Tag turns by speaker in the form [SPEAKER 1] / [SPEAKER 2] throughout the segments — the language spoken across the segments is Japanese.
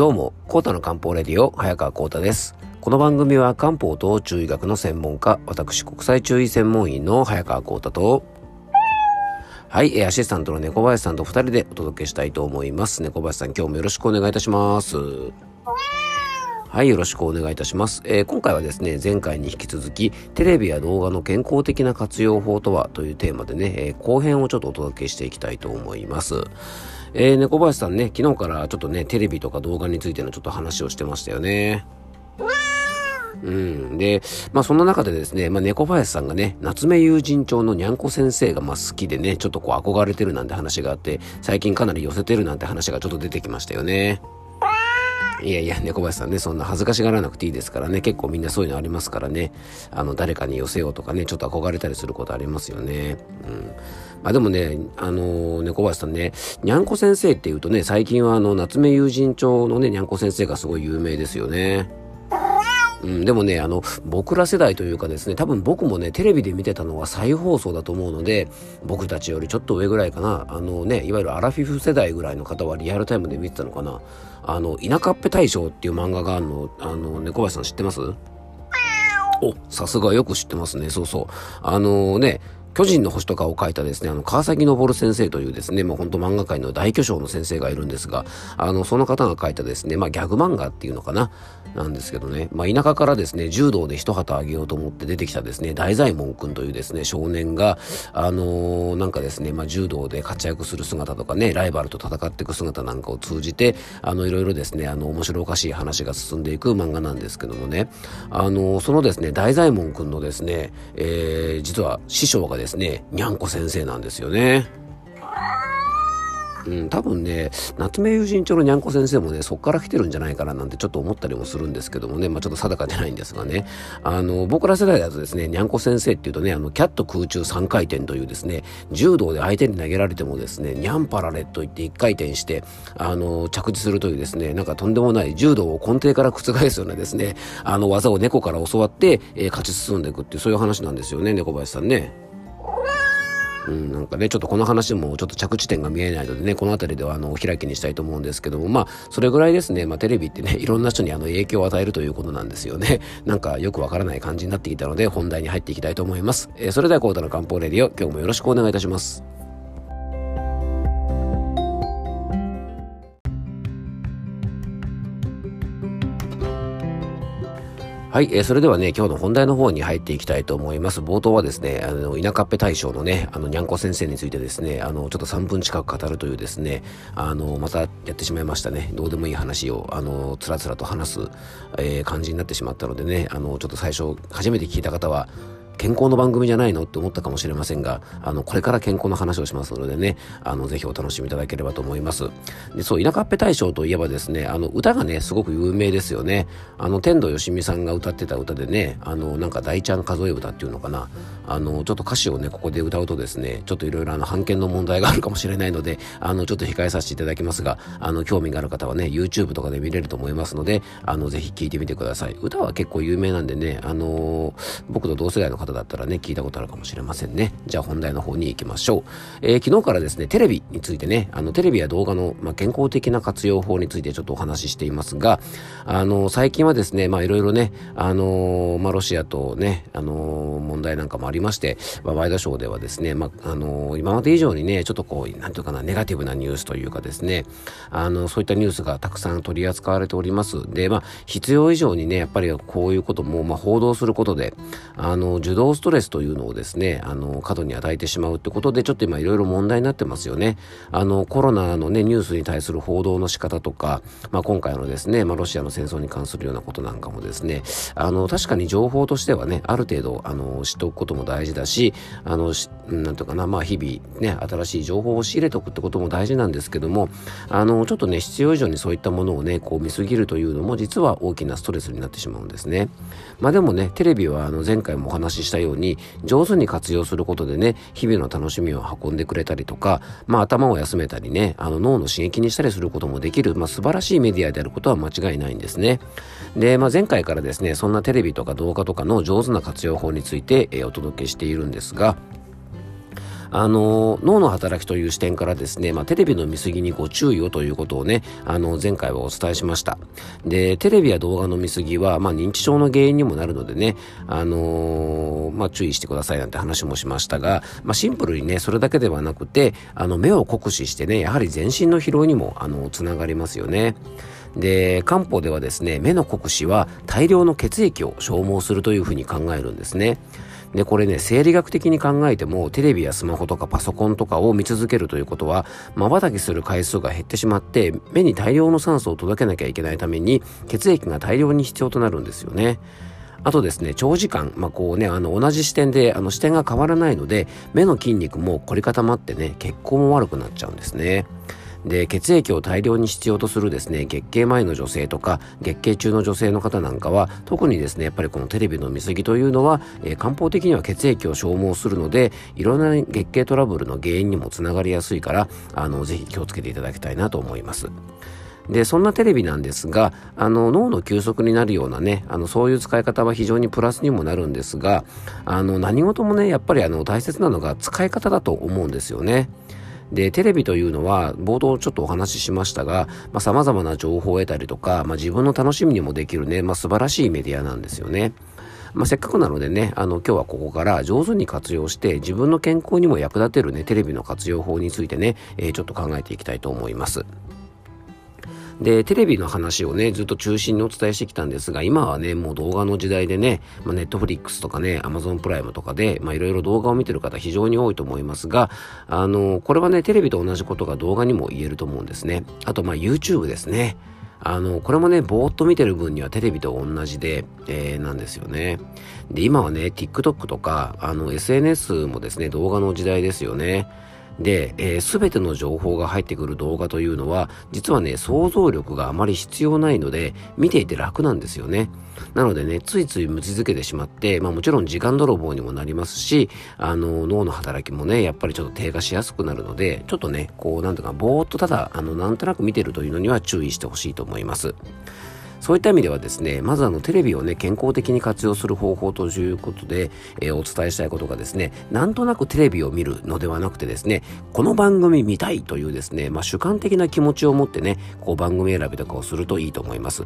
[SPEAKER 1] どうも、コータの漢方レディオ、早川コータです。この番組は漢方と中医学の専門家、私国際中医専門医の早川コータと、はい、アシスタントの猫林さんと二人でお届けしたいと思います。猫林さん、今日もよろしくお願いいたします。はい、よろしくお願いいたします。えー、今回はですね、前回に引き続き、テレビや動画の健康的な活用法とはというテーマでね、えー、後編をちょっとお届けしていきたいと思います。えー、猫林さんね、昨日からちょっとね、テレビとか動画についてのちょっと話をしてましたよね。うん。で、まあそんな中でですね、まあ猫林さんがね、夏目友人帳のにゃんこ先生がまあ好きでね、ちょっとこう憧れてるなんて話があって、最近かなり寄せてるなんて話がちょっと出てきましたよね。いやいや、猫林さんね、そんな恥ずかしがらなくていいですからね、結構みんなそういうのありますからね、あの、誰かに寄せようとかね、ちょっと憧れたりすることありますよね。うん。まあでもね、あの、猫林さんね、にゃんこ先生っていうとね、最近はあの、夏目友人帳のね、にゃんこ先生がすごい有名ですよね。うん、でもね、あの、僕ら世代というかですね、多分僕もね、テレビで見てたのは再放送だと思うので、僕たちよりちょっと上ぐらいかな、あのね、いわゆるアラフィフ世代ぐらいの方はリアルタイムで見てたのかな。あの、田舎っぺ大将っていう漫画があるの、あの、猫林さん知ってます？お、さすがよく知ってますね。そうそう。あのね、巨人の星とかを書いたですね、あの、川崎昇先生というですね、もうほんと漫画界の大巨匠の先生がいるんですが、あの、その方が書いたですね、まあギャグ漫画っていうのかな、なんですけどね、まあ田舎からですね、柔道で一旗あげようと思って出てきたですね、大左衛門くんというですね、少年が、あのー、なんかですね、まあ柔道で活躍する姿とかね、ライバルと戦っていく姿なんかを通じて、あの、いろいろですね、あの、面白おかしい話が進んでいく漫画なんですけどもね、あのー、そのですね、大左衛門くんのですね、えー、実は師匠がですね、にゃんこ先生なんですよね。うん、多分ね、夏目友人帳のにゃんこ先生もね、そっから来てるんじゃないかななんてちょっと思ったりもするんですけどもね、まあちょっと定かでないんですがね、あの、僕ら世代だとですね、にゃんこ先生っていうとね、あの、キャット空中3回転というですね、柔道で相手に投げられてもですね、にゃんパラレット言って1回転して、あの、着地するというですね、なんかとんでもない柔道を根底から覆すようなですね、あの技を猫から教わって、えー、勝ち進んでいくっていうそういう話なんですよね、猫林さんね。うん、なんかね、ちょっとこの話もちょっと着地点が見えないのでね、この辺りではあの、お開きにしたいと思うんですけども、まあ、それぐらいですね、まあ、テレビってね、いろんな人にあの、影響を与えるということなんですよね。なんかよくわからない感じになってきたので、本題に入っていきたいと思います。えー、それでは、コータの漢方レディオ、今日もよろしくお願いいたします。はい、えー、それではね、今日の本題の方に入っていきたいと思います。冒頭はですね、あの、田舎っぺ大将のね、あの、にゃんこ先生についてですね、あの、ちょっと3分近く語るというですね、あの、またやってしまいましたね。どうでもいい話を、あの、つらつらと話す、えー、感じになってしまったのでね、あの、ちょっと最初、初めて聞いた方は、健康の番組じゃないのって思ったかもしれませんが、あの、これから健康の話をしますのでね、あの、ぜひお楽しみいただければと思います。で、そう、田舎っぺ大賞といえばですね、あの、歌がね、すごく有名ですよね。あの、天童よしみさんが歌ってた歌でね、あの、なんか大ちゃん数え歌っていうのかな。あの、ちょっと歌詞をね、ここで歌うとですね、ちょっといろいろあの、判権の問題があるかもしれないので、あの、ちょっと控えさせていただきますが、あの、興味がある方はね、YouTube とかで見れると思いますので、あの、ぜひ聴いてみてください。歌は結構有名なんでね、あの僕と同世代の方だったらね、聞いたことあるかもしれませんね。じゃあ本題の方に行きましょう。えー、昨日からですね、テレビについてね、あの、テレビや動画の、まあ、健康的な活用法についてちょっとお話ししていますが、あの、最近はですね、まあ、いろいろね、あのまあ、ロシアとね、あの問題なんかもありまして、まあ、ワイドショーではですね、まあ、あの今まで以上にね、ちょっとこう、なんていうかな、ネガティブなニュースというかですね、あの、そういったニュースがたくさん取り扱われております。で、まあ、必要以上にね、やっぱりこういうことも、まあ、報道することで、あの、受動ストレスというのをですね、あの、過度に与えてしまうってことで、ちょっと今いろいろ問題になってますよね。あの、コロナのね、ニュースに対する報道の仕方とか、まあ、今回のですね、まあ、ロシアの戦争に関するようなことなんかもですね、あの、確かに情報としてはね、ある程度、あの、知っておくことも大事だし、あの、なんとかな、まあ、日々ね、新しい情報を仕入れておくってことも大事なんですけども、あの、ちょっとね、必要以上にそういったものをね、こう見すぎるというのも実は大きなストレスになってしまうんですね。まあ、でもね、テレビはあの、前回もお話ししたように、上手に活用することでね、日々の楽しみを運んでくれたりとか、まあ頭を休めたりね、あの脳の刺激にしたりすることもできる、まあ素晴らしいメディアであることは間違いないんですね。で、まあ前回からですね、そんなテレビとか動画とかの上手な活用法について、えー、お届けしているんですが、あの、脳の働きという視点からですね、まあ、テレビの見過ぎにご注意をということをね、あの、前回はお伝えしました。で、テレビや動画の見過ぎは、まあ、認知症の原因にもなるのでね、あのー、まあ、注意してくださいなんて話もしましたが、まあ、シンプルにね、それだけではなくて、あの、目を酷使してね、やはり全身の疲労にも、あの、つながりますよね。で、漢方ではですね、目の酷使は大量の血液を消耗するというふうに考えるんですね。で、これね、生理学的に考えても、テレビやスマホとかパソコンとかを見続けるということは、瞬きする回数が減ってしまって、目に大量の酸素を届けなきゃいけないために、血液が大量に必要となるんですよね。あとですね、長時間、まあ、こうね、あの、同じ視点で、あの、視点が変わらないので、目の筋肉も凝り固まってね、血行も悪くなっちゃうんですね。で血液を大量に必要とするですね月経前の女性とか月経中の女性の方なんかは特にですねやっぱりこのテレビの見過ぎというのは、えー、漢方的には血液を消耗するのでいろんな月経トラブルの原因にもつながりやすいからあのぜひ気をつけていただきたいなと思います。で、そんなテレビなんですが、あの、脳の休息になるようなね、あの、そういう使い方は非常にプラスにもなるんですが、あの、何事もね、やっぱりあの、大切なのが使い方だと思うんですよね。で、テレビというのは、冒頭ちょっとお話ししましたが、まあ、様々な情報を得たりとか、まあ、自分の楽しみにもできるね、まあ、素晴らしいメディアなんですよね。まあ、せっかくなのでね、あの、今日はここから上手に活用して、自分の健康にも役立てるね、テレビの活用法についてね、えー、ちょっと考えていきたいと思います。で、テレビの話をね、ずっと中心にお伝えしてきたんですが、今はね、もう動画の時代でね、まあ、ネットフリックスとかね、アマゾンプライムとかで、まあ、いろいろ動画を見てる方非常に多いと思いますが、あの、これはね、テレビと同じことが動画にも言えると思うんですね。あと、まあ、YouTube ですね。あの、これもね、ぼーっと見てる分にはテレビと同じで、えー、なんですよね。で、今はね、TikTok とか、あの、SNS もですね、動画の時代ですよね。で、えー、全ての情報が入ってくる動画というのは、実はね、想像力があまり必要ないので、見ていて楽なんですよね。なのでね、ついつい無続けてしまって、まあもちろん時間泥棒にもなりますし、あの、脳の働きもね、やっぱりちょっと低下しやすくなるので、ちょっとね、こう、なんとか、ぼーっとただ、あの、なんとなく見てるというのには注意してほしいと思います。そういった意味ではですね、まずあのテレビをね、健康的に活用する方法ということで、えー、お伝えしたいことがですね、なんとなくテレビを見るのではなくてですね、この番組見たいというですね、まあ主観的な気持ちを持ってね、こう番組選びとかをするといいと思います。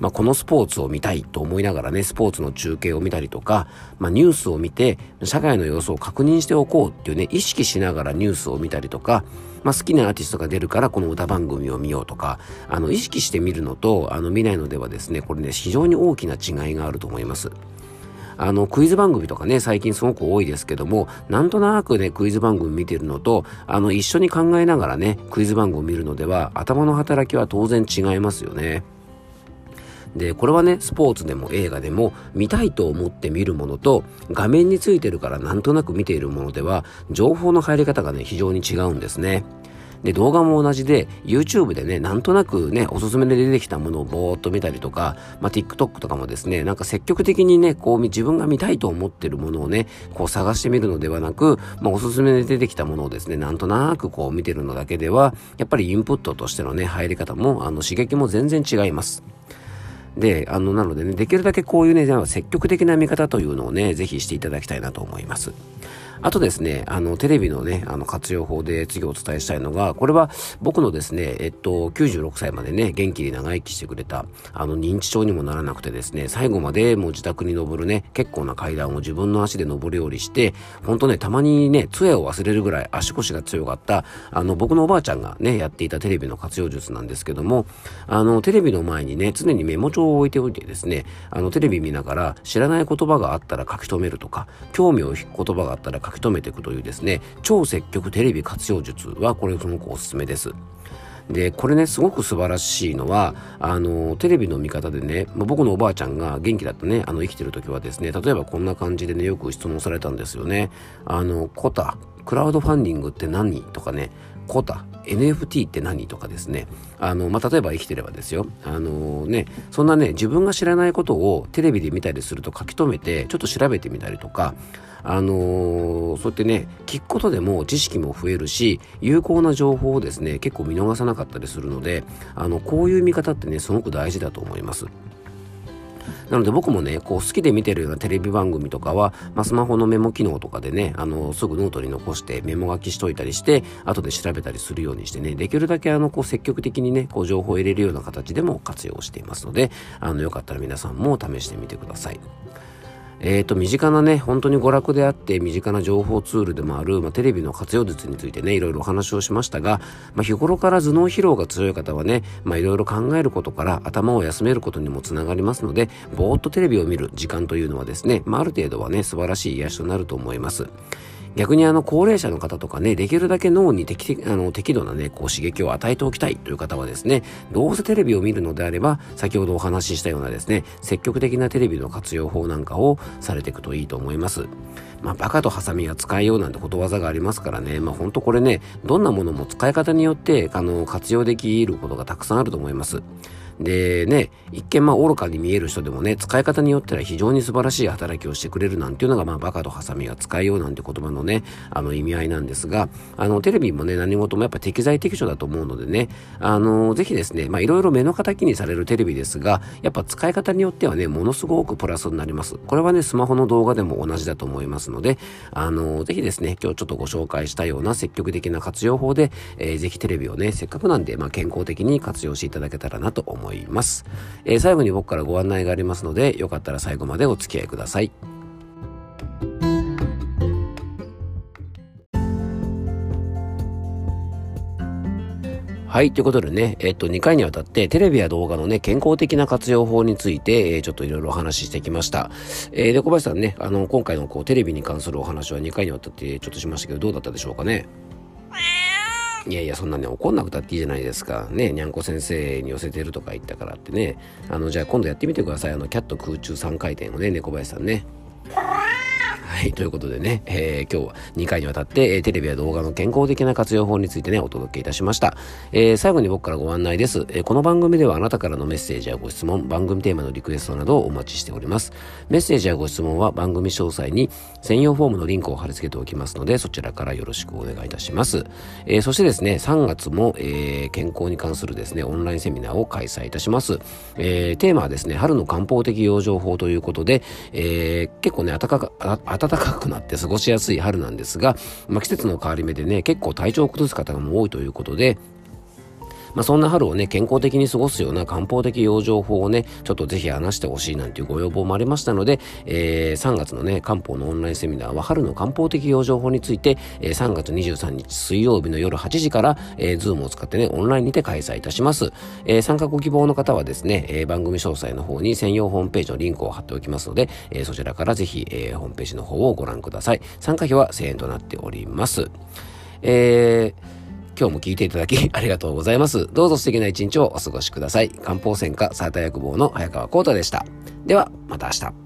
[SPEAKER 1] まあこのスポーツを見たいと思いながらね、スポーツの中継を見たりとか、まあニュースを見て、社会の様子を確認しておこうっていうね、意識しながらニュースを見たりとか、まあ、好きなアーティストが出るからこの歌番組を見ようとか、あの、意識して見るのと、あの、見ないのではですね、これね、非常に大きな違いがあると思います。あの、クイズ番組とかね、最近すごく多いですけども、なんとなくね、クイズ番組見てるのと、あの、一緒に考えながらね、クイズ番組見るのでは、頭の働きは当然違いますよね。で、これはね、スポーツでも映画でも見たいと思って見るものと画面についてるからなんとなく見ているものでは情報の入り方がね、非常に違うんですね。で、動画も同じで、YouTube でね、なんとなくね、おすすめで出てきたものをぼーっと見たりとか、まあ、TikTok とかもですね、なんか積極的にね、こう、自分が見たいと思ってるものをね、こう探してみるのではなく、まあ、おすすめで出てきたものをですね、なんとなくこう見てるのだけでは、やっぱりインプットとしてのね、入り方も、あの、刺激も全然違います。で、あの、なのでね、できるだけこういうね、積極的な見方というのをね、ぜひしていただきたいなと思います。あとですね、あの、テレビのね、あの、活用法で次お伝えしたいのが、これは僕のですね、えっと、96歳までね、元気に長生きしてくれた、あの、認知症にもならなくてですね、最後までもう自宅に登るね、結構な階段を自分の足で登るようにして、ほんとね、たまにね、杖を忘れるぐらい足腰が強かった、あの、僕のおばあちゃんがね、やっていたテレビの活用術なんですけども、あの、テレビの前にね、常にメモ帳を置いておいてですね、あの、テレビ見ながら知らない言葉があったら書き留めるとか、興味を引く言葉があったら書き留めていくというですね、超積極テレビ活用術はこれすごくおすすめです。で、これね、すごく素晴らしいのは、あの、テレビの見方でね、ま僕のおばあちゃんが元気だったね、あの、生きてる時はですね、例えばこんな感じでね、よく質問されたんですよね。あの、コタ、クラウドファンディングって何？とかね、コタ、NFT って何とかですね。あの、まあ、例えば生きてればですよ。あのね、そんなね、自分が知らないことをテレビで見たりすると書き留めて、ちょっと調べてみたりとか、あのー、そうやってね、聞くことでも知識も増えるし、有効な情報をですね、結構見逃さなかったりするので、あの、こういう見方ってね、すごく大事だと思います。なので僕もね、こう好きで見てるようなテレビ番組とかは、まあ、スマホのメモ機能とかでね、あの、すぐノートに残してメモ書きしといたりして、後で調べたりするようにしてね、できるだけあの、こう積極的にね、こう情報を入れるような形でも活用していますので、あの、よかったら皆さんも試してみてください。えーと、身近なね、本当に娯楽であって身近な情報ツールでもある、まあ、テレビの活用術についてね、いろいろお話をしましたが、まあ、日頃から頭脳疲労が強い方はね、まあ、いろいろ考えることから頭を休めることにもつながりますので、ぼーっとテレビを見る時間というのはですね、まあ、ある程度はね、素晴らしい癒しとなると思います。逆にあの高齢者の方とかね、できるだけ脳に適あの適度なね、こう刺激を与えておきたいという方はですね、どうせテレビを見るのであれば、先ほどお話ししたようなですね、積極的なテレビの活用法なんかをされていくといいと思います。まあ、バカとハサミは使いようなんてことわざがありますからね、まあ、ほんとこれね、どんなものも使い方によって、あの、活用できることがたくさんあると思います。でね、一見まあ愚かに見える人でもね、使い方によっては非常に素晴らしい働きをしてくれるなんていうのがまあバカとハサミが使いようなんて言葉のね、あの意味合いなんですが、あのテレビもね、何事もやっぱ適材適所だと思うのでね、あの、ぜひですね、まあいろいろ目の敵にされるテレビですが、やっぱ使い方によってはね、ものすごくプラスになります。これはね、スマホの動画でも同じだと思いますので、あの、ぜひですね、今日ちょっとご紹介したような積極的な活用法で、えー、ぜひテレビをね、せっかくなんで、まあ健康的に活用していただけたらなと思います。えー、最後に僕からご案内がありますので、よかったら最後までお付き合いください。はい。ということでね、えっと、2回にわたってテレビや動画のね、健康的な活用法について、えー、ちょっといろいろお話ししてきました。えー、で、小林さんね、あの、今回のこう、テレビに関するお話は2回にわたってちょっとしましたけど、どうだったでしょうかね？いやいや、そんなね、怒んなくたっていいじゃないですか。ね、にゃんこ先生に寄せてるとか言ったからってね。あの、じゃあ今度やってみてください。あの、キャット空中3回転をね、猫林さんね。はい、ということでね、えー、今日は2回にわたって、えー、テレビや動画の健康的な活用法についてね、お届けいたしました。えー、最後に僕からご案内です、えこの番組ではあなたからのメッセージやご質問、番組テーマのリクエストなどをお待ちしております。メッセージやご質問は番組詳細に専用フォームのリンクを貼り付けておきますので、そちらからよろしくお願いいたします。えそしてですね、3月も、え健康に関するですね、オンラインセミナーを開催いたします。えテーマはですね、春の漢方的養生法ということで、え結構ね、暖かか、暖か暖かくなって過ごしやすい春なんですが、まあ、季節の変わり目でね、結構体調を崩す方も多いということで、まあ、そんな春をね、健康的に過ごすような漢方的養生法をね、ちょっとぜひ話してほしいなんていうご要望もありましたので、えー、3月のね、漢方のオンラインセミナーは春の漢方的養生法について、えー、3月23日水曜日の夜8時から、えー、ズームを使ってね、オンラインにて開催いたします。えー、参加ご希望の方はですね、えー、番組詳細の方に専用ホームページのリンクを貼っておきますので、えー、そちらからぜひ、えー、ホームページの方をご覧ください。参加費は1000円となっております。えー今日も聞いていただき ありがとうございます。どうぞ素敵な一日をお過ごしください。漢方専科サータ薬房の早川幸太でした。では、また明日。